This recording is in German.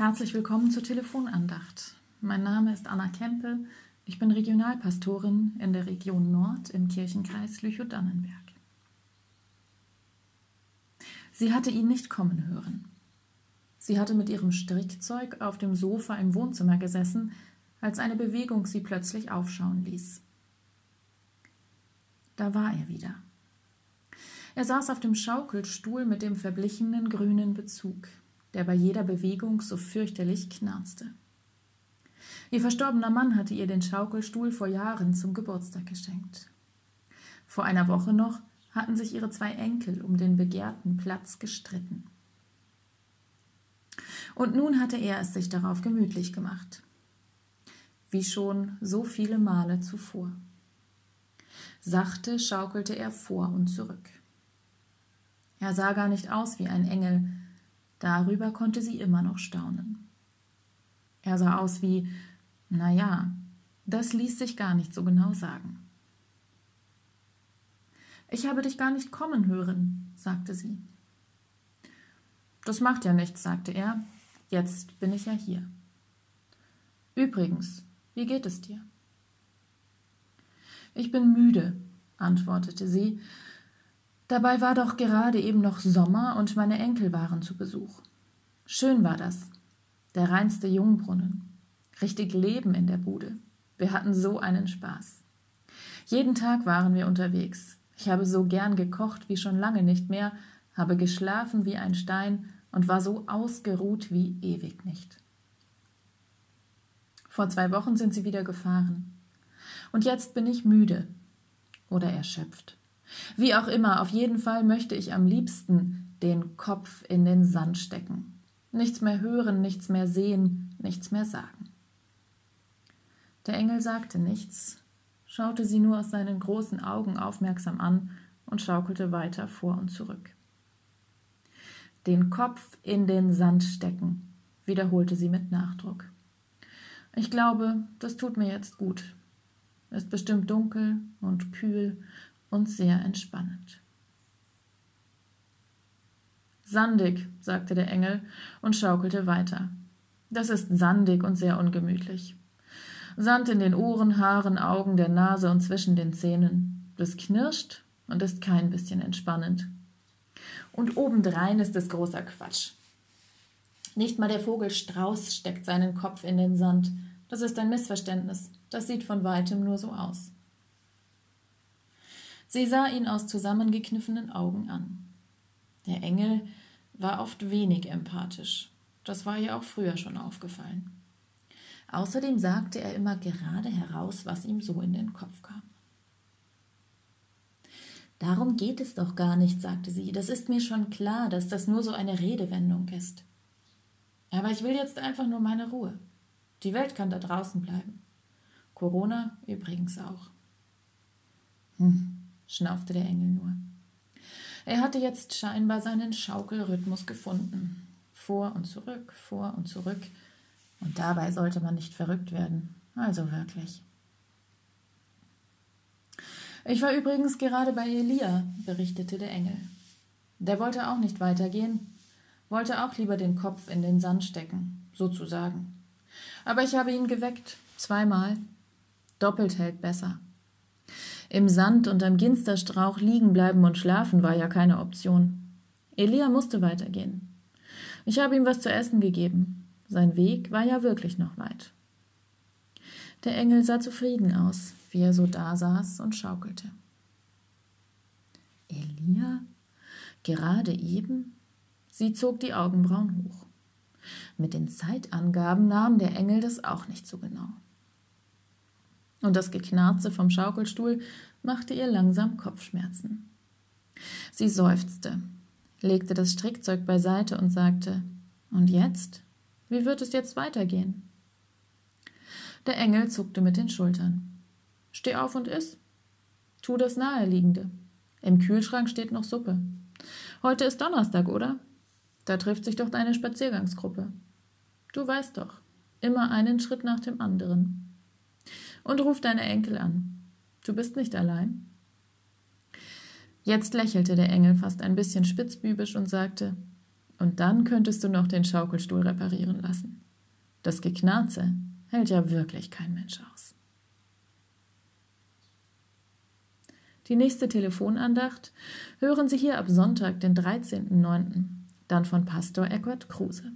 Herzlich willkommen zur Telefonandacht. Mein Name ist Anna Kempe. Ich bin Regionalpastorin in der Region Nord im Kirchenkreis Lüchow-Dannenberg. Sie hatte ihn nicht kommen hören. Sie hatte mit ihrem Strickzeug auf dem Sofa im Wohnzimmer gesessen, als eine Bewegung sie plötzlich aufschauen ließ. Da war er wieder. Er saß auf dem Schaukelstuhl mit dem verblichenen grünen Bezug der bei jeder Bewegung so fürchterlich knarzte. Ihr verstorbener Mann hatte ihr den Schaukelstuhl vor Jahren zum Geburtstag geschenkt. Vor einer Woche noch hatten sich ihre zwei Enkel um den begehrten Platz gestritten. Und nun hatte er es sich darauf gemütlich gemacht, wie schon so viele Male zuvor. Sachte schaukelte er vor und zurück. Er sah gar nicht aus wie ein Engel, Darüber konnte sie immer noch staunen. Er sah aus wie, na ja, das ließ sich gar nicht so genau sagen. Ich habe dich gar nicht kommen hören, sagte sie. Das macht ja nichts, sagte er. Jetzt bin ich ja hier. Übrigens, wie geht es dir? Ich bin müde, antwortete sie Dabei war doch gerade eben noch Sommer und meine Enkel waren zu Besuch. Schön war das. Der reinste Jungbrunnen. Richtig Leben in der Bude. Wir hatten so einen Spaß. Jeden Tag waren wir unterwegs. Ich habe so gern gekocht wie schon lange nicht mehr, habe geschlafen wie ein Stein und war so ausgeruht wie ewig nicht. Vor zwei Wochen sind sie wieder gefahren. Und jetzt bin ich müde oder erschöpft. Wie auch immer, auf jeden Fall möchte ich am liebsten den Kopf in den Sand stecken. Nichts mehr hören, nichts mehr sehen, nichts mehr sagen. Der Engel sagte nichts, schaute sie nur aus seinen großen Augen aufmerksam an und schaukelte weiter vor und zurück. Den Kopf in den Sand stecken, wiederholte sie mit Nachdruck. Ich glaube, das tut mir jetzt gut. Ist bestimmt dunkel und kühl und sehr entspannend. Sandig, sagte der Engel und schaukelte weiter. Das ist sandig und sehr ungemütlich. Sand in den Ohren, Haaren, Augen, der Nase und zwischen den Zähnen. Das knirscht und ist kein bisschen entspannend. Und obendrein ist es großer Quatsch. Nicht mal der Vogel Strauß steckt seinen Kopf in den Sand. Das ist ein Missverständnis. Das sieht von weitem nur so aus. Sie sah ihn aus zusammengekniffenen Augen an. Der Engel war oft wenig empathisch. Das war ihr auch früher schon aufgefallen. Außerdem sagte er immer gerade heraus, was ihm so in den Kopf kam. Darum geht es doch gar nicht, sagte sie. Das ist mir schon klar, dass das nur so eine Redewendung ist. Aber ich will jetzt einfach nur meine Ruhe. Die Welt kann da draußen bleiben. Corona übrigens auch. Hm, schnaufte der Engel nur. Er hatte jetzt scheinbar seinen Schaukelrhythmus gefunden. Vor und zurück, vor und zurück. Und dabei sollte man nicht verrückt werden. Also wirklich. Ich war übrigens gerade bei Elia, berichtete der Engel. Der wollte auch nicht weitergehen, wollte auch lieber den Kopf in den Sand stecken, sozusagen. Aber ich habe ihn geweckt, zweimal. Doppelt hält besser. Im Sand und am Ginsterstrauch liegen bleiben und schlafen war ja keine Option. Elia musste weitergehen. Ich habe ihm was zu essen gegeben. Sein Weg war ja wirklich noch weit. Der Engel sah zufrieden aus, wie er so dasaß und schaukelte. Elia? Gerade eben? Sie zog die Augenbrauen hoch. Mit den Zeitangaben nahm der Engel das auch nicht so genau und das Geknarze vom Schaukelstuhl machte ihr langsam Kopfschmerzen. Sie seufzte, legte das Strickzeug beiseite und sagte Und jetzt? Wie wird es jetzt weitergehen? Der Engel zuckte mit den Schultern. Steh auf und iss. Tu das Naheliegende. Im Kühlschrank steht noch Suppe. Heute ist Donnerstag, oder? Da trifft sich doch deine Spaziergangsgruppe. Du weißt doch, immer einen Schritt nach dem anderen und ruf deine Enkel an. Du bist nicht allein. Jetzt lächelte der Engel fast ein bisschen spitzbübisch und sagte, Und dann könntest du noch den Schaukelstuhl reparieren lassen. Das Geknarze hält ja wirklich kein Mensch aus. Die nächste Telefonandacht hören Sie hier ab Sonntag, den 13.09., dann von Pastor Eckhard Kruse.